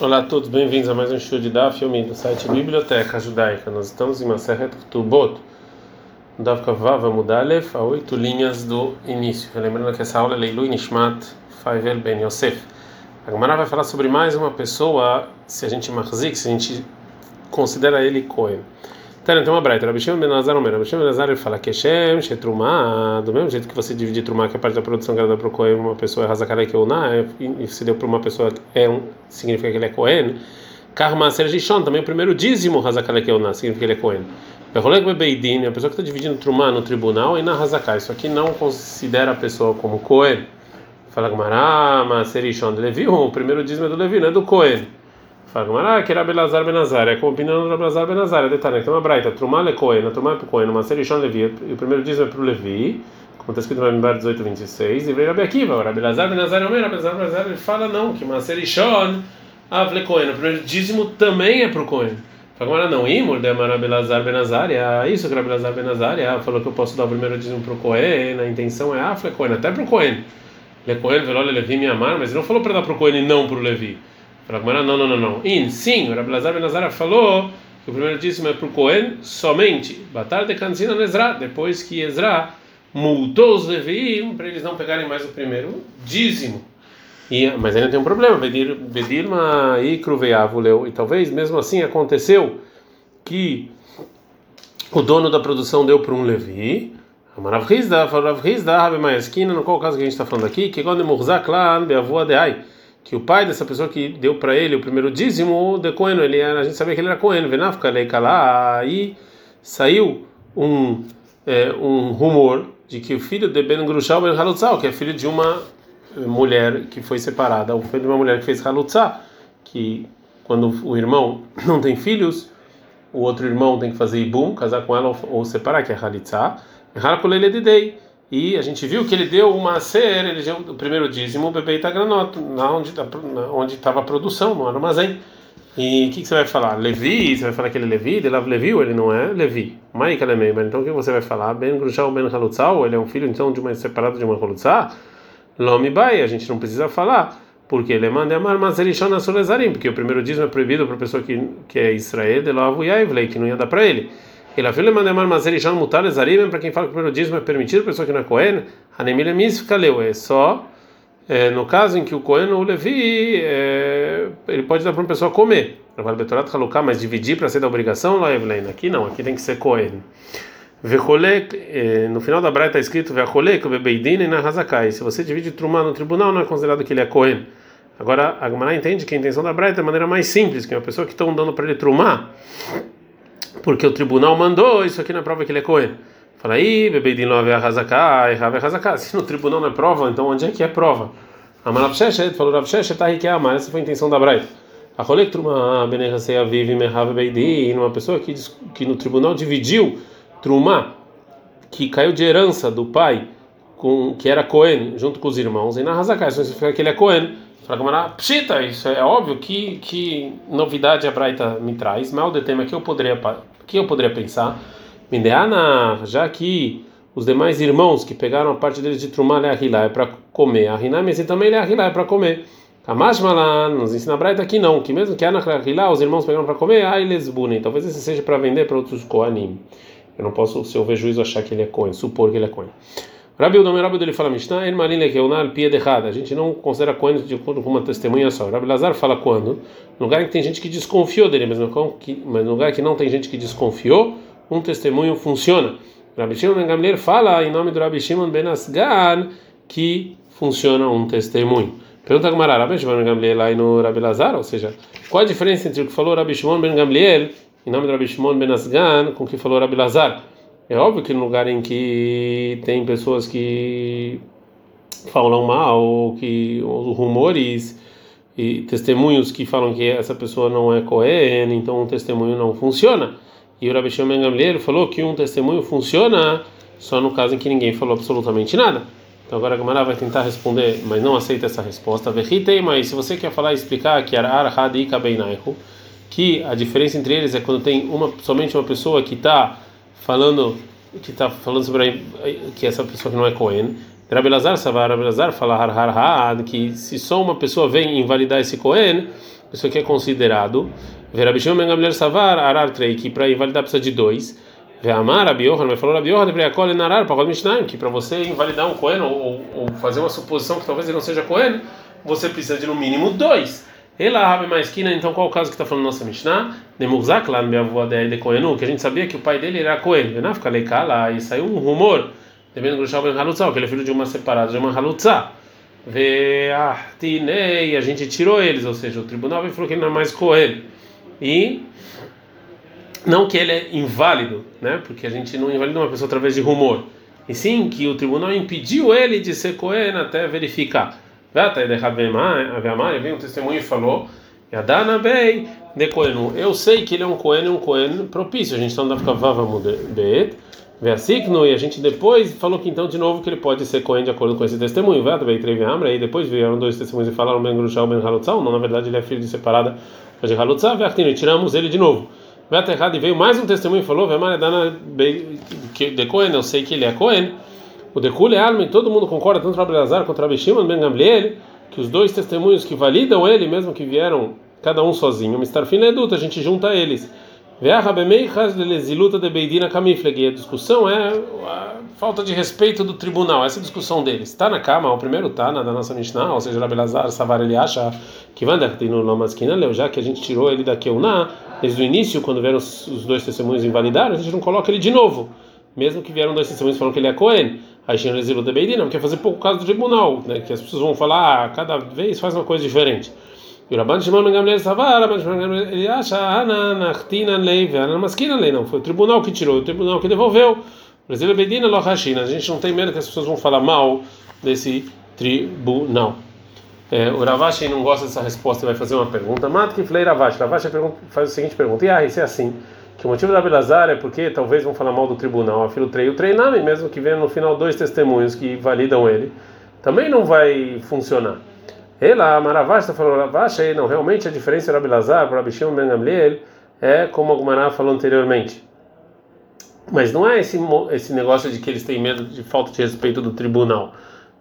Olá a todos, bem-vindos a mais um show de Daf Yomi do site Biblioteca Judaica. Nós estamos em Maseret Tubot, Daf Kavav Mudalef, a oito linhas do início. Lembrando que essa aula é Leilu Nishmat Faivel Ben Yosef. A Gemara vai falar sobre mais uma pessoa, se a gente marzik, se a gente considera ele Cohen. Então, então uma braita, Rabi Shimon ben Azar Omer, Rabi Shimon ben Azar ele fala que Shem, Shetrumah, do mesmo jeito que você divide Trumah, que é parte da produção que era o Cohen, uma pessoa é Hazakalei que é e se deu para uma pessoa é um, significa que ele é Cohen. Karma Sergishon, também o primeiro dízimo Hazakalei que significa que ele é Cohen. Perroleg Bebeidin, a pessoa que está dividindo Trumah no tribunal e na Hazakai, isso aqui não considera a pessoa como Cohen. Fala Gmará, Maserishon Levi, o primeiro dízimo é do Levi, não é do Cohen. Fala, ah, que era Belazar Benazar, é como opinião do Belazar Benazar, é detalhe, tem uma braita, Trumal é Cohen, a Trumal é para o Cohen, uma Serishon Levi, e o primeiro dízimo é para o Levi, como está escrito no Mimbar 18, 26, e veio Rabi Akiva, o Belazar Benazar é o mesmo, Belazar Benazar, ele fala não, que uma Serishon Avle Cohen, o primeiro dízimo também é para o Cohen. Fala, não, Imur de Amara Belazar Benazar, é isso que era Belazar Benazar, falou que eu posso dar o primeiro dízimo para o Cohen, a intenção é Afle Cohen, até para o Cohen. Le Cohen, Velole Levi me amar, mas ele não falou para dar para o Cohen e não para o Levi. Não, não, não, não. In, sim, o Rabbi Lazar Benazara falou que o primeiro dízimo é para o Cohen somente. Batar de Kanzina depois que Ezra multou os Leviim para eles não pegarem mais o primeiro dízimo. E, mas ainda tem um problema, Bedirma e Cruveavuleu. E talvez mesmo assim aconteceu que o dono da produção deu para um Levi. Amarav Rizda, Rav Rizda, no qual caso que a gente está falando aqui, que quando Murzak lá, Beavua de Ai que o pai dessa pessoa que deu para ele o primeiro dízimo, de Cohen, ele era, a gente sabia que ele era Cohen, Venafka Leikala, aí saiu um, é, um rumor de que o filho de Ben Grushal Ben Halutzah, que é filho de uma mulher que foi separada, o filho de uma mulher que fez Halutzah, que quando o irmão não tem filhos, o outro irmão tem que fazer Ibum, casar com ela ou, separar, que é Halitzah, Harakulele de Dei. E a gente viu que ele deu uma ser, ele deu o primeiro dízimo, o bebê Itagranoto, na onde tá onde estava a produção, no armazém. E o que, que, você vai falar? Levi? Você vai falar que ele é Levi? Ele é Levi ou ele não é Levi? Maika Lemeimer. Então o que você vai falar? Ben Grushal Ben Halutzal? Ele é um filho então de uma separado de uma Halutzá? Lomi Bai, a gente não precisa falar. Porque ele manda amar Mazerishon Asulezarim, porque o primeiro dízimo é proibido para a pessoa que, que é Israel, de Loavu Yaivlei, que não ia dar para ele. Ele afirma mandar mazer já mutar zarim para quem fala que o primeiro dízimo é permitido, pessoa que não é Cohen, Hanemile Miskaleu, é só é, no caso em que o Cohen ou o Levi é, ele pode dar para uma pessoa comer. Vale Betorat Haluká, mas dividir para ser da obrigação, lá Aqui não, aqui tem que ser Cohen. no final da Braita está escrito Vecholek, Bebeidin na Hazakai. Se você divide Trumá no tribunal, não é considerado que ele é Cohen. Agora, a Gemara entende que a intenção da Braita é a maneira mais simples, que é uma pessoa que estão dando para ele Trumá porque o tribunal mandou, isso aqui é prova que ele é Cohen. Fala aí, bebê de nove errava arrasaká. Se no tribunal não é prova, então onde é que é prova? Amarav Sheshet falou Rav Sheshet, tá aí que é amar, essa foi a intenção da Braita. A Roletruma Benerraseia vive Merhava Beidin, uma pessoa que, que no tribunal dividiu Trumá, que caiu de herança do pai, com, que era Cohen, junto com os irmãos, e na Hazaká, isso significa que ele é Cohen. Fala pshita, isso é óbvio que, que novidade a Braita me traz, mal de tema que eu poderia que eu poderia pensar, Mindeana, já que os demais irmãos que pegaram a parte deles de Trumá Leahilá é para comer, a Hinamesi também Leahilá é para comer. Kamashmala nos ensina a Braita que não, que mesmo que Ana Leahilá os irmãos pegaram para comer, ah, eles bunem, talvez esse seja para vender para outros Koanim. Eu não posso, se eu ver juízo, achar que ele é Cohen, supor que ele é Cohen. Rabi Udom Rabi ele fala Mishnah, en marin lekeunar pia errada. A gente não considera Cohen de acordo com uma testemunha só. Rabi Lazar fala quando? No lugar que tem gente que desconfiou dele, mas no lugar que não tem gente que desconfiou, um testemunho funciona. Rabi Shimon Ben Gamliel fala em nome do Rabi Shimon Ben Asgan que funciona um testemunho. Pergunta a Gamara, Rabi Shimon Ben Gamliel lá no Rabi Lazar, ou seja, qual a diferença entre o que falou Rabi Shimon Ben Gamliel em nome do Rabi Shimon Ben Asgan com o que falou Rabi Lazar? É óbvio que no lugar em que tem pessoas que falam mal, que os rumores e testemunhos que falam que essa pessoa não é Cohen, então um testemunho não funciona. E o Rabi Shimon falou que um testemunho funciona só no caso em que ninguém falou absolutamente nada. Então agora a Gamara vai tentar responder, mas não aceita essa resposta. Verritei, mas se você quer falar e explicar que Arar Hadi que a diferença entre eles é quando tem uma somente uma pessoa que está falando que está falando sobre a, que essa pessoa que não é Cohen Rabelazar Savar, Rabelazar fala har har har, que se só uma pessoa vem invalidar esse Cohen, isso aqui é considerado. Verabishon Mengamler Savar, Arar Trei, que para invalidar precisa de dois. Ve'amar Rabi Yohan, mas falou Rabi Yohan, deveria colher narar, para Mishnaim, que para você invalidar um Cohen ou, ou, fazer uma suposição que talvez ele não seja Cohen, você precisa de no mínimo dois. Ela Rabi Maisquina, então qual o caso que está falando nossa Mishnah? Nemuzak lá no minha avó de Cohenu, que a gente sabia que o pai dele era Cohen. Venafka Leikala, e saiu um rumor devendo Grushal Ben Halutza, que ele é filho de uma separada, de uma Halutza. Ve'ahtinei, a gente tirou eles, ou seja, o tribunal falou que ele não é mais Cohen. E não que ele é inválido, né? Porque a gente não invalida uma pessoa através de rumor. E sim que o tribunal impediu ele de ser Cohen até verificar. Vem um testemunho e falou: Yadana Bey de Cohen. Eu sei que ele é um Cohen, um Cohen propício. A gente está andando com Bet. Versigno, e a gente depois falou que então de novo que ele pode ser Cohen de acordo com esse testemunho. E depois vieram dois testemunhos e falaram Ben Grushal Ben Halutzal. Não, na verdade ele é filho de separada de Halutzal. E tiramos ele de novo. E veio mais um testemunho e falou: de Cohen, eu sei que ele é Cohen. O Decule Almen, todo mundo concorda, tanto Rabbi Lazar quanto Rabbi Shimon Ben Gamliel, que os dois testemunhos que validam ele, mesmo que vieram cada um sozinho, Mr. Fina Eduta, a gente junta eles. E a discussão é a falta de respeito do tribunal. Essa é discussão deles. Está na cama, o primeiro está na da nossa Mishnah, ou seja, Rabbi Lazar Savar ele acha que Leu, já que a gente tirou ele da Keuná, desde o início, quando vieram os, dois testemunhos invalidados, a gente não coloca ele de novo, mesmo que vieram dois testemunhos falando que ele é Cohen. Aí tinha o de Beidina, quer fazer pouco caso do tribunal, né? que as pessoas vão falar, ah, cada vez faz uma coisa diferente. E o Rabban Shimon Gamliel Savar, Rabban Shimon Ben ele acha, Ana, Nachtina, Lei, Ana, Maskina, Lei, não, foi o tribunal que tirou, o tribunal que devolveu. Brasil Bedina, Lohashina, a gente não tem medo que as pessoas vão falar mal desse tribunal. É, o Ravashi não gosta dessa resposta e vai fazer uma pergunta. Mata que falei Ravashi. Ravashi faz a seguinte pergunta: e ah, isso é assim? Que o motivo da Belazar é porque talvez vão falar mal do tribunal. Afilo treino treiname, mesmo que venha no final dois testemunhos que validam ele, também não vai funcionar. Ela, Maravash, está falando, Ravash, não, realmente a diferença do Abelazar para Rabi Shimon Ben Gamliel é como a Gumará falou anteriormente. Mas não é esse, esse negócio de que eles têm medo de falta de respeito do tribunal.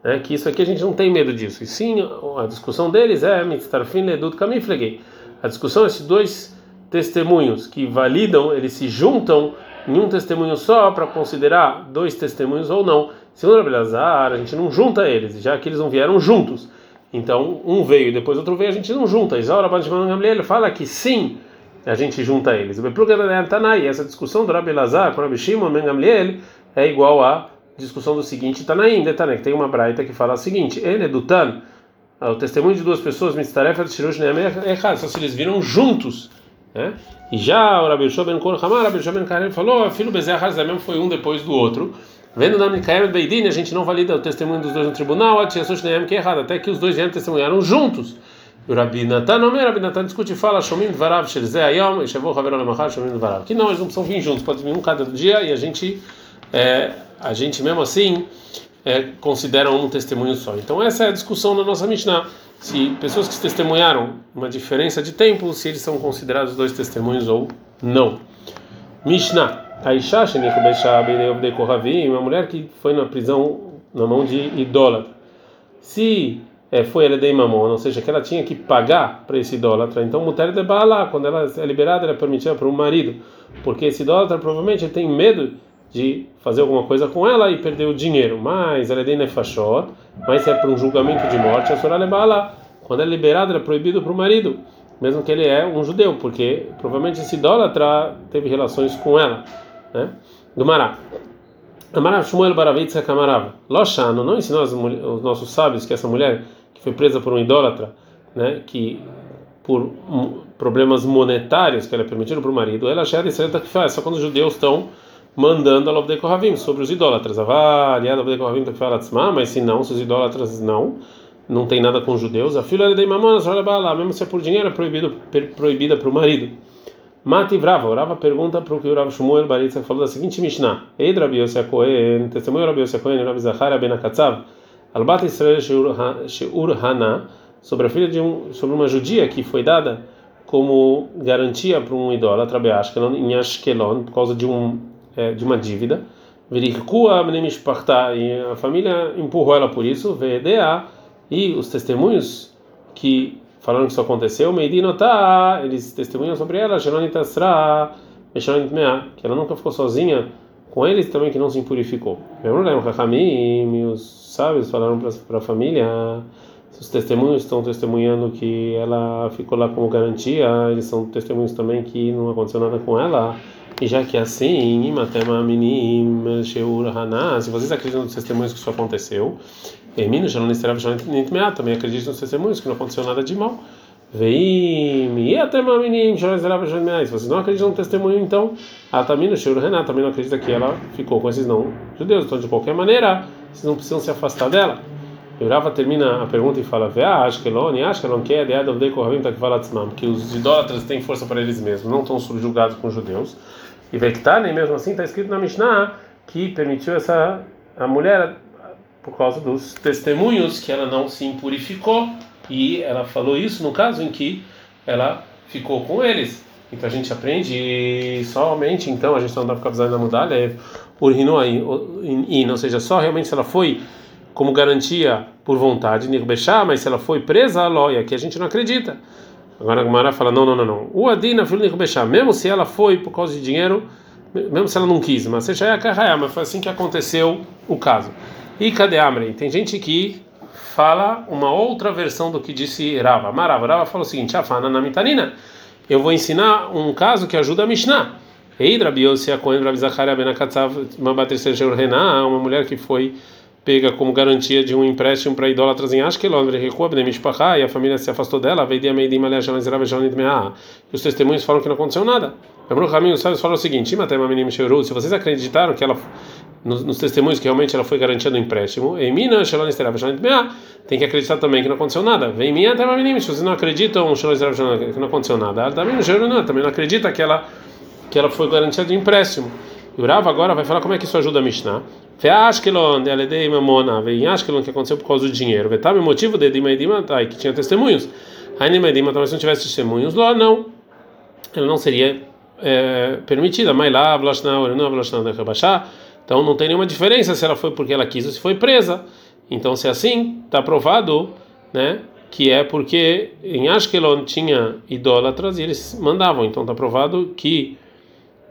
Né? Que isso aqui a gente não tem medo disso. E sim, a discussão deles é Mitztarfin Ledut Kamiflegei. A discussão é dois testemunhos que validam, eles se juntam em um testemunho só para considerar dois testemunhos ou não. Segundo Abelazar, a gente não junta eles, já que eles não vieram juntos. Então, um veio e depois outro veio, a gente não junta. Isaura Banishman Gamliel fala que sim, a gente junta eles. O Tanai, essa discussão do Rabi Lazar com o Shimon Gamliel é igual à discussão do seguinte Tanaim, Tanaim, que tem uma braita que fala o seguinte: ele é do Tan, o testemunho de duas pessoas, Mitztarefa de Shirush é errado, só se eles viram juntos. Né? E já o Rabi Ben Kor Hamar, Rabi Ben Karel falou: filho Bezerra mesmo foi um depois do outro. Vendo o nome Kaem Beidin, a gente não valida o testemunho dos dois no tribunal, a que é errado, até que os dois vieram testemunharam juntos. O Rabi Natan, é Rabi Natan, discute e fala, Shomim Dvarav Sherzeh Ayom, Shavou Haver Olemachar, Shomim Dvarav. Que não, eles não precisam vir juntos, pode vir um cada dia e a gente, é, a gente mesmo assim, é, considera um testemunho só. Então essa é a discussão na nossa Mishnah. Se pessoas que testemunharam uma diferença de tempo, se eles são considerados dois testemunhos ou não. Mishnah. Aisha uma mulher que foi na prisão na mão de idólatra. Se é, foi ela de mamon, ou seja, que ela tinha que pagar para esse idólatra, então mulher de bala, quando ela é liberada, ela é permitida para o marido, porque esse idólatra provavelmente tem medo de fazer alguma coisa com ela e perder o dinheiro, mas ela é de mas é para um julgamento de morte, a senhora é bala, quando é liberada, é proibido para o marido, mesmo que ele é um judeu, porque provavelmente esse idólatra teve relações com ela né? Gumará. Amarav Shmuel Baravitsa Kamarava. Loshano não ensinou os nossos sábios que essa mulher que foi presa por um idólatra, né, que por problemas monetários que ela é permitido para o marido, ela achava de que faz só quando os judeus estão mandando a Lobdei Kohavim sobre os idólatras. Avaliada Lobdei Kohavim mas se não, se os idólatras não, não tem nada com os judeus, a filha de Mamonas, olha lá, mesmo se é por dinheiro, é proibido, proibida para o marido. Mati Vrava, orava pergunta para o que o Rav Shmuel Baritza falou da seguinte Mishnah: Eid Rabi Cohen, testemunho Rabi Yosef Cohen, Rabi Zachara ben Akatzav, Albat Israel Sheur Hana, sobre a filha de um, sobre uma judia que foi dada como garantia para um idólatra em Ashkelon por causa de um é, de uma dívida. E a família empurrou ela por isso, e os testemunhos que falaram que isso aconteceu, Meidinotá, eles testemunham sobre ela, Shanonitasra, que ela nunca ficou sozinha com eles também que não se impurificou. Os sábios falaram para a família, os testemunhos estão testemunhando que ela ficou lá como garantia, eles são testemunhos também que não aconteceu nada com ela. E já que é assim, se vocês acreditam nos testemunhos que isso aconteceu, também acreditam nos testemunhos que não aconteceu nada de mal. Vem, até menino, se vocês não acreditam no testemunho, então, a Tamina, Shur Renata, também não acredita que ela ficou com esses não judeus. Então, de qualquer maneira, vocês não precisam se afastar dela. E termina a pergunta e fala: que é de Takvalatzmam, que os idólatras têm força para eles mesmos, não estão subjugados com os judeus. E Vektane, mesmo assim, está escrito na Mishnah que permitiu essa a mulher por causa dos testemunhos que ela não se impurificou e ela falou isso no caso em que ela ficou com eles. Então a gente aprende somente, então a gente não dá para ficar na mudalha, é urinoai, ou seja, só realmente se ela foi como garantia por vontade, mas se ela foi presa, a loia, que a gente não acredita. Agora a Gumara fala: não, não, não, não. O mesmo se ela foi por causa de dinheiro, mesmo se ela não quis, mas seja é a mas foi assim que aconteceu o caso. E cadê Amrei? Tem gente que fala uma outra versão do que disse Rava. Marava, Rava fala o seguinte: Afana na mitanina. Eu vou ensinar um caso que ajuda a Mishnah. Eidra Biosia Cohen Rabi Zacharia Benakatsav uma mulher que foi pega como garantia de um empréstimo para idólatras em Ashkelon, e a família se afastou dela, e os testemunhos falam que não aconteceu nada. O caminho, os sábios falam o seguinte: se vocês acreditaram que ela nos, nos, testemunhos que realmente ela foi garantia do empréstimo, tem que acreditar também que não aconteceu nada. Vem minha até se vocês não acreditam que não aconteceu nada, também não acredita que ela que ela foi garantia do empréstimo. E o Rav agora vai falar como é que isso ajuda a Mishnah. Ashkelon, de Aledei Mamona, vem Ashkelon que aconteceu por causa do dinheiro. Vetame motivo de Dima Edima, tá, que tinha testemunhos. Ainda Edima, talvez se não tivesse testemunhos, lá não. Ela não seria é, permitida. Mas lá, Vloshna, Orena, Vloshna, Rebachá. Então não tem nenhuma diferença se ela foi porque ela quis ou se foi presa. Então, se é assim, está provado, né? Que é porque em Ashkelon tinha idólatras e eles mandavam. Então está provado que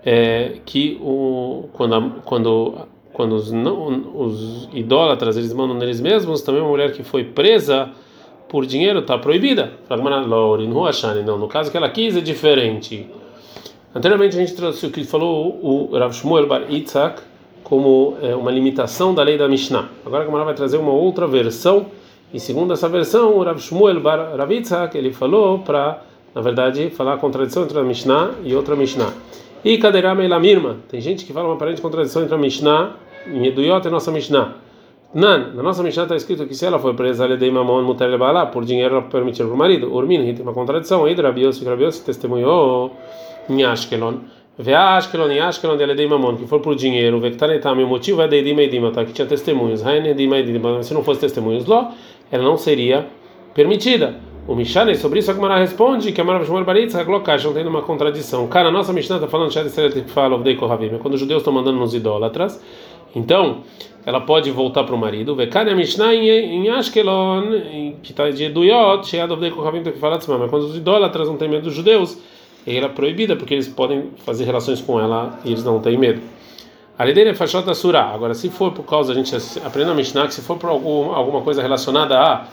é, que o quando quando quando os, não, os idólatras eles mandam neles mesmos, também uma mulher que foi presa por dinheiro está proibida. Não, no caso que ela quis é diferente. Anteriormente a gente trouxe o que falou o Rav Shmuel Bar Itzak como é, uma limitação da lei da Mishnah. Agora a Gemara vai trazer uma outra versão e segundo essa versão o Rav Shmuel Bar Rav Itzak ele falou para na verdade falar a contradição entre a Mishnah e outra Mishnah. E Kaderama e Lamirma. Tem gente que fala uma aparente contradição entre a Mishnah em Eduyot a nossa Mishnah. Nan, na nossa Mishnah está escrito que se ela foi presa ali de mamon por dinheiro ela permitir para o marido. Urmin, tem uma contradição. Aí Rabios, Rabios testemunhou em Ashkelon. Vê a Ashkelon e Ashkelon mamon, que for por dinheiro. Vê que está o motivo é de Edima tá? Que tinha testemunhos. Se não fosse testemunhos lá, ela não seria permitida. O Mishane, sobre isso a Gemara responde que a Marav Shmuel Glokash não tem uma contradição. Cara, a nossa Mishnah está falando de fala of Kohavim, quando os judeus estão mandando nos idólatras, então ela pode voltar para o marido. Vekane a Mishnah em Ashkelon, que está de Eduyot, Shead of Kohavim, que fala assim, mas quando os idólatras não têm medo dos judeus, ela é proibida porque eles podem fazer relações com ela e eles não têm medo. A lei dele é Fashot Surah. Agora, se for por causa, a gente aprende a Mishnah que se for por algum, alguma coisa relacionada a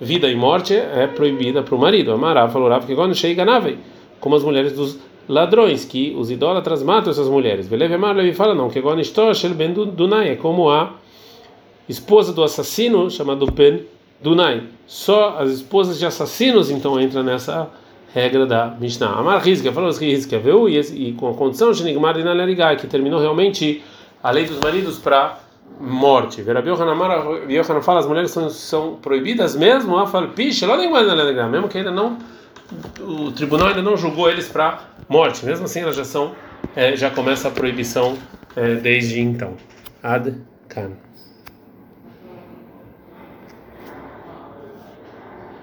vida e morte é proibida para o marido. Amará falou Rav que quando chega nave, como as mulheres dos ladrões, que os idólatras matam essas mulheres. Veleve Amar Levi fala não, que quando Ishtoshel Ben Dunai é como a esposa do assassino chamado Ben Dunai. Só as esposas de assassinos então entram nessa regra da Mishnah. Amar Rizka falou Rizka viu e com a condição de Nigmar de que terminou realmente a lei dos maridos para morte. Rabi Yohanan fala as mulheres são, são proibidas mesmo, mesmo que ainda não o tribunal ainda não julgou eles para morte. Mesmo assim, elas já são é, já começa a proibição é, desde então. Ad can.